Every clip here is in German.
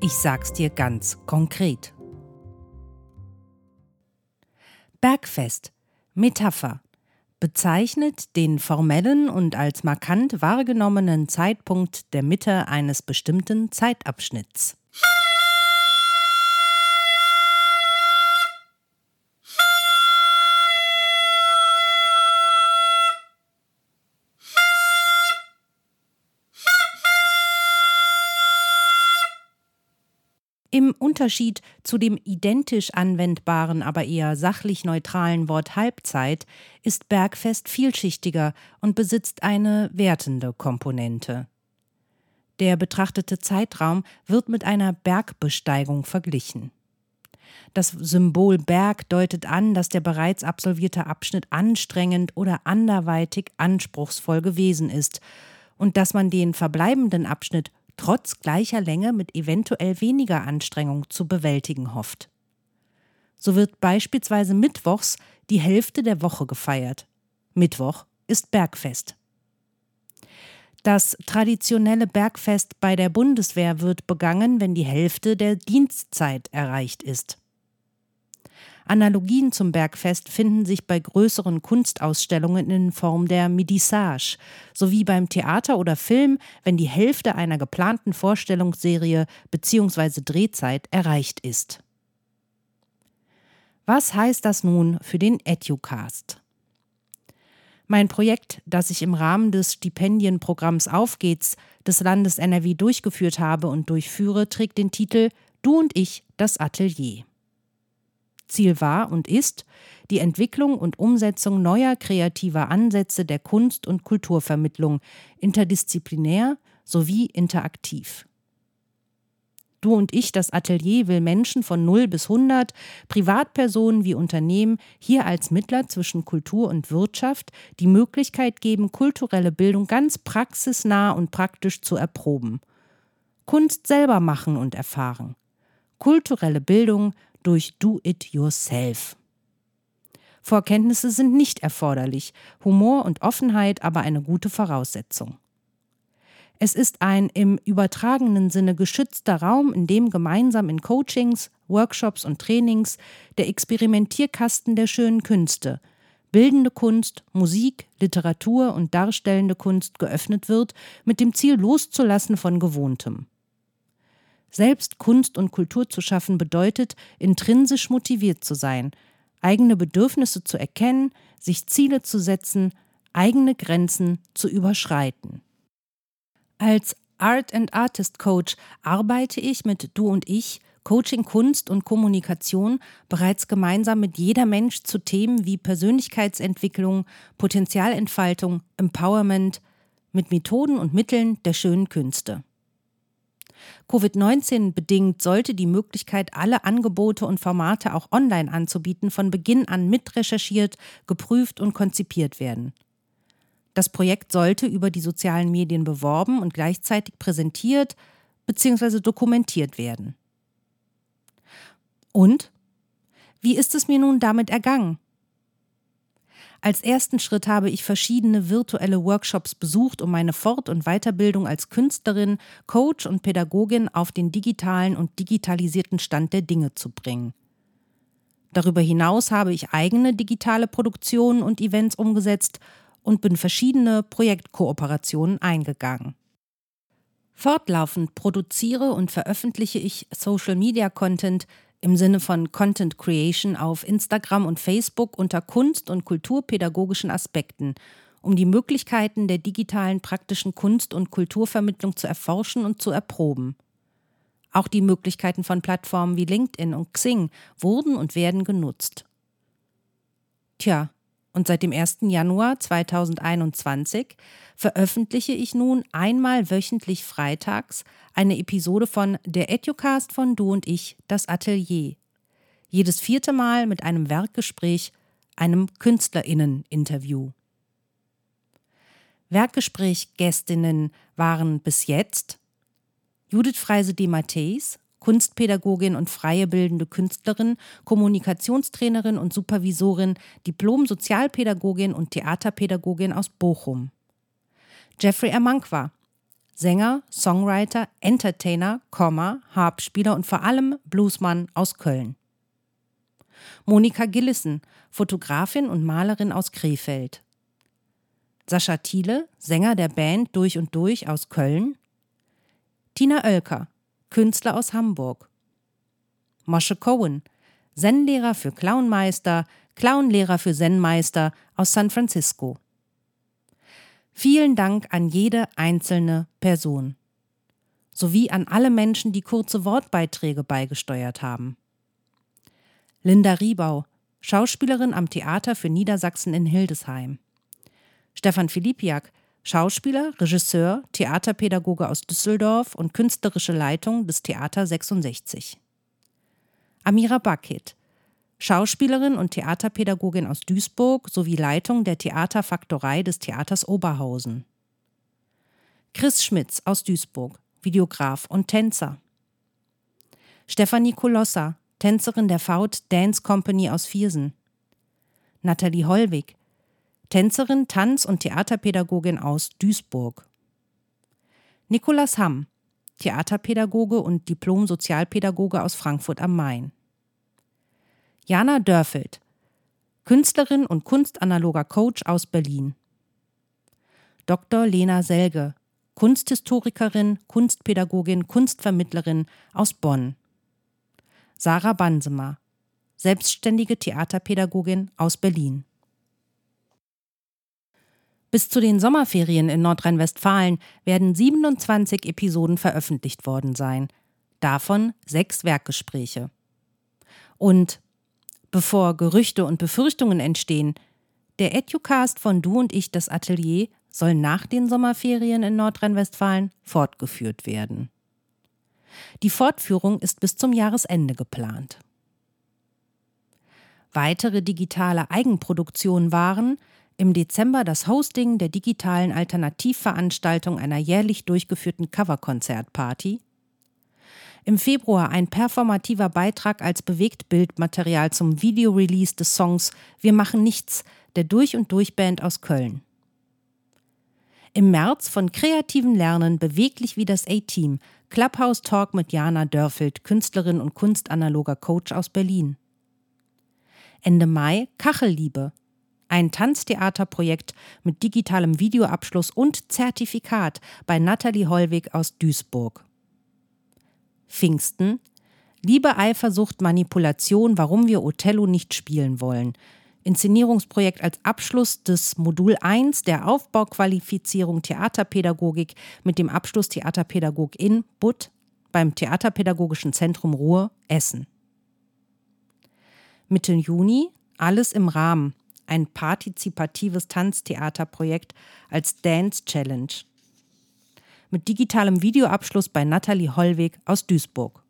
ich sag's dir ganz konkret. Bergfest. Metapher. Bezeichnet den formellen und als markant wahrgenommenen Zeitpunkt der Mitte eines bestimmten Zeitabschnitts. Im Unterschied zu dem identisch anwendbaren, aber eher sachlich neutralen Wort Halbzeit ist Bergfest vielschichtiger und besitzt eine wertende Komponente. Der betrachtete Zeitraum wird mit einer Bergbesteigung verglichen. Das Symbol Berg deutet an, dass der bereits absolvierte Abschnitt anstrengend oder anderweitig anspruchsvoll gewesen ist und dass man den verbleibenden Abschnitt trotz gleicher Länge mit eventuell weniger Anstrengung zu bewältigen hofft. So wird beispielsweise Mittwochs die Hälfte der Woche gefeiert. Mittwoch ist Bergfest. Das traditionelle Bergfest bei der Bundeswehr wird begangen, wenn die Hälfte der Dienstzeit erreicht ist. Analogien zum Bergfest finden sich bei größeren Kunstausstellungen in Form der Midissage, sowie beim Theater oder Film, wenn die Hälfte einer geplanten Vorstellungsserie bzw. Drehzeit erreicht ist. Was heißt das nun für den Educast? Mein Projekt, das ich im Rahmen des Stipendienprogramms Auf geht's des Landes NRW durchgeführt habe und durchführe, trägt den Titel Du und ich, das Atelier. Ziel war und ist die Entwicklung und Umsetzung neuer kreativer Ansätze der Kunst- und Kulturvermittlung, interdisziplinär sowie interaktiv. Du und ich, das Atelier, will Menschen von 0 bis 100, Privatpersonen wie Unternehmen, hier als Mittler zwischen Kultur und Wirtschaft die Möglichkeit geben, kulturelle Bildung ganz praxisnah und praktisch zu erproben. Kunst selber machen und erfahren. Kulturelle Bildung durch Do-it-yourself. Vorkenntnisse sind nicht erforderlich, Humor und Offenheit aber eine gute Voraussetzung. Es ist ein im übertragenen Sinne geschützter Raum, in dem gemeinsam in Coachings, Workshops und Trainings der Experimentierkasten der schönen Künste, bildende Kunst, Musik, Literatur und darstellende Kunst geöffnet wird, mit dem Ziel loszulassen von Gewohntem. Selbst Kunst und Kultur zu schaffen bedeutet, intrinsisch motiviert zu sein, eigene Bedürfnisse zu erkennen, sich Ziele zu setzen, eigene Grenzen zu überschreiten. Als Art and Artist Coach arbeite ich mit Du und ich, Coaching Kunst und Kommunikation bereits gemeinsam mit jeder Mensch zu Themen wie Persönlichkeitsentwicklung, Potenzialentfaltung, Empowerment, mit Methoden und Mitteln der schönen Künste. Covid-19 bedingt sollte die Möglichkeit, alle Angebote und Formate auch online anzubieten, von Beginn an mitrecherchiert, geprüft und konzipiert werden. Das Projekt sollte über die sozialen Medien beworben und gleichzeitig präsentiert bzw. dokumentiert werden. Und? Wie ist es mir nun damit ergangen? Als ersten Schritt habe ich verschiedene virtuelle Workshops besucht, um meine Fort- und Weiterbildung als Künstlerin, Coach und Pädagogin auf den digitalen und digitalisierten Stand der Dinge zu bringen. Darüber hinaus habe ich eigene digitale Produktionen und Events umgesetzt und bin verschiedene Projektkooperationen eingegangen. Fortlaufend produziere und veröffentliche ich Social Media Content, im Sinne von Content Creation auf Instagram und Facebook unter Kunst- und kulturpädagogischen Aspekten, um die Möglichkeiten der digitalen praktischen Kunst- und Kulturvermittlung zu erforschen und zu erproben. Auch die Möglichkeiten von Plattformen wie LinkedIn und Xing wurden und werden genutzt. Tja, und seit dem 1. Januar 2021 veröffentliche ich nun einmal wöchentlich freitags eine Episode von Der Educast von Du und ich, das Atelier. Jedes vierte Mal mit einem Werkgespräch, einem Künstlerinnen-Interview. Werkgespräch-Gästinnen waren bis jetzt Judith Freise de Matthäus, Kunstpädagogin und freie bildende Künstlerin, Kommunikationstrainerin und Supervisorin, Diplom-Sozialpädagogin und Theaterpädagogin aus Bochum. Jeffrey Ermankwa, Sänger, Songwriter, Entertainer, Komma, Harpspieler und vor allem Bluesmann aus Köln. Monika Gillissen, Fotografin und Malerin aus Krefeld. Sascha Thiele, Sänger der Band Durch und Durch aus Köln. Tina Oelker, Künstler aus Hamburg. Moshe Cohen, Zen-Lehrer für Clownmeister, Clownlehrer für Zen-Meister aus San Francisco. Vielen Dank an jede einzelne Person sowie an alle Menschen, die kurze Wortbeiträge beigesteuert haben. Linda Riebau, Schauspielerin am Theater für Niedersachsen in Hildesheim. Stefan Filipiak, Schauspieler, Regisseur, Theaterpädagoge aus Düsseldorf und künstlerische Leitung des Theater 66. Amira Bakit, Schauspielerin und Theaterpädagogin aus Duisburg sowie Leitung der Theaterfaktorei des Theaters Oberhausen. Chris Schmitz aus Duisburg, Videograf und Tänzer. Stefanie Kolossa, Tänzerin der Faut Dance Company aus Viersen. Nathalie Hollwig, Tänzerin, Tanz- und Theaterpädagogin aus Duisburg. Nikolas Hamm, Theaterpädagoge und Diplom-Sozialpädagoge aus Frankfurt am Main. Jana Dörfeld, Künstlerin und kunstanaloger Coach aus Berlin. Dr. Lena Selge, Kunsthistorikerin, Kunstpädagogin, Kunstvermittlerin aus Bonn. Sarah Bansemer, selbstständige Theaterpädagogin aus Berlin. Bis zu den Sommerferien in Nordrhein-Westfalen werden 27 Episoden veröffentlicht worden sein, davon sechs Werkgespräche. Und bevor Gerüchte und Befürchtungen entstehen, der Educast von Du und ich das Atelier soll nach den Sommerferien in Nordrhein-Westfalen fortgeführt werden. Die Fortführung ist bis zum Jahresende geplant. Weitere digitale Eigenproduktionen waren im Dezember das Hosting der digitalen Alternativveranstaltung einer jährlich durchgeführten Coverkonzertparty. Im Februar ein performativer Beitrag als Bewegtbildmaterial zum Videorelease des Songs Wir machen nichts der Durch und Durch Band aus Köln. Im März von kreativen Lernen beweglich wie das A-Team Clubhouse Talk mit Jana Dörfeld, Künstlerin und kunstanaloger Coach aus Berlin. Ende Mai Kachelliebe ein Tanztheaterprojekt mit digitalem Videoabschluss und Zertifikat bei Nathalie Hollweg aus Duisburg. Pfingsten Liebe, Eifersucht, Manipulation, warum wir Othello nicht spielen wollen. Inszenierungsprojekt als Abschluss des Modul 1 der Aufbauqualifizierung Theaterpädagogik mit dem Abschluss Theaterpädagog in Butt beim Theaterpädagogischen Zentrum Ruhr Essen. Mitte Juni alles im Rahmen ein partizipatives Tanztheaterprojekt als Dance Challenge. Mit digitalem Videoabschluss bei Nathalie Hollweg aus Duisburg.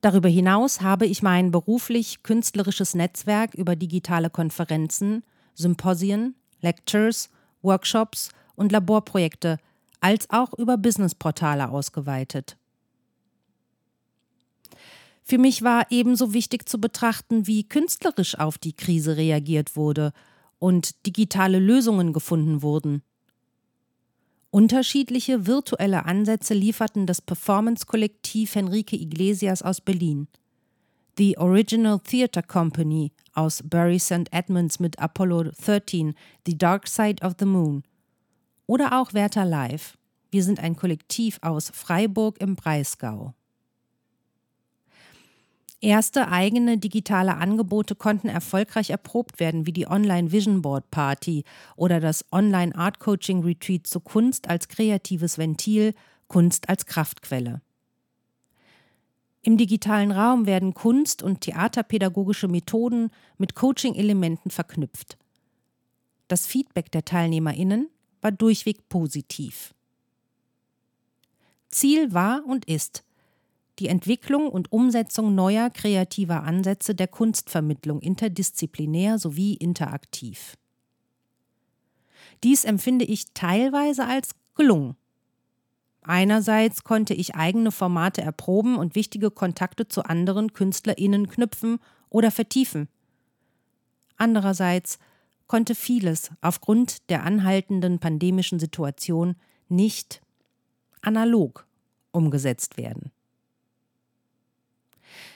Darüber hinaus habe ich mein beruflich-künstlerisches Netzwerk über digitale Konferenzen, Symposien, Lectures, Workshops und Laborprojekte als auch über Businessportale ausgeweitet. Für mich war ebenso wichtig zu betrachten, wie künstlerisch auf die Krise reagiert wurde und digitale Lösungen gefunden wurden. Unterschiedliche virtuelle Ansätze lieferten das Performance-Kollektiv Henrique Iglesias aus Berlin, The Original Theatre Company aus Bury St. Edmunds mit Apollo 13, The Dark Side of the Moon oder auch Werther Live. Wir sind ein Kollektiv aus Freiburg im Breisgau. Erste eigene digitale Angebote konnten erfolgreich erprobt werden, wie die Online Vision Board Party oder das Online Art Coaching Retreat zu Kunst als kreatives Ventil, Kunst als Kraftquelle. Im digitalen Raum werden Kunst- und theaterpädagogische Methoden mit Coaching-Elementen verknüpft. Das Feedback der TeilnehmerInnen war durchweg positiv. Ziel war und ist die Entwicklung und Umsetzung neuer kreativer Ansätze der Kunstvermittlung interdisziplinär sowie interaktiv. Dies empfinde ich teilweise als gelungen. Einerseits konnte ich eigene Formate erproben und wichtige Kontakte zu anderen KünstlerInnen knüpfen oder vertiefen. Andererseits konnte vieles aufgrund der anhaltenden pandemischen Situation nicht analog umgesetzt werden.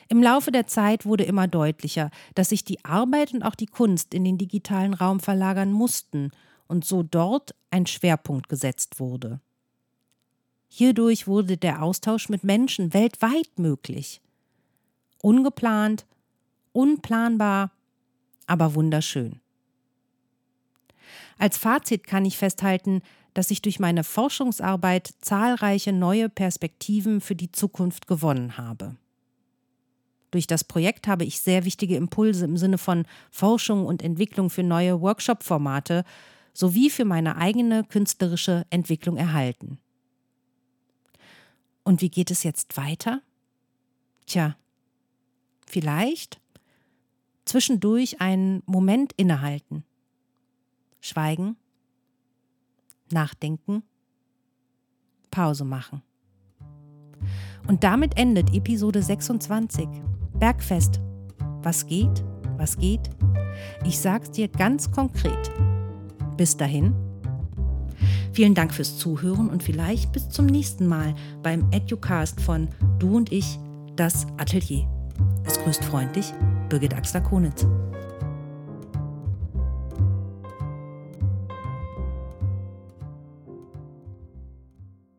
Im Laufe der Zeit wurde immer deutlicher, dass sich die Arbeit und auch die Kunst in den digitalen Raum verlagern mussten und so dort ein Schwerpunkt gesetzt wurde. Hierdurch wurde der Austausch mit Menschen weltweit möglich. Ungeplant, unplanbar, aber wunderschön. Als Fazit kann ich festhalten, dass ich durch meine Forschungsarbeit zahlreiche neue Perspektiven für die Zukunft gewonnen habe. Durch das Projekt habe ich sehr wichtige Impulse im Sinne von Forschung und Entwicklung für neue Workshop-Formate sowie für meine eigene künstlerische Entwicklung erhalten. Und wie geht es jetzt weiter? Tja, vielleicht zwischendurch einen Moment innehalten, schweigen, nachdenken, Pause machen. Und damit endet Episode 26. Bergfest. Was geht? Was geht? Ich sag's dir ganz konkret. Bis dahin. Vielen Dank fürs Zuhören und vielleicht bis zum nächsten Mal beim Educast von Du und ich, das Atelier. Es grüßt freundlich Birgit Axler-Konitz.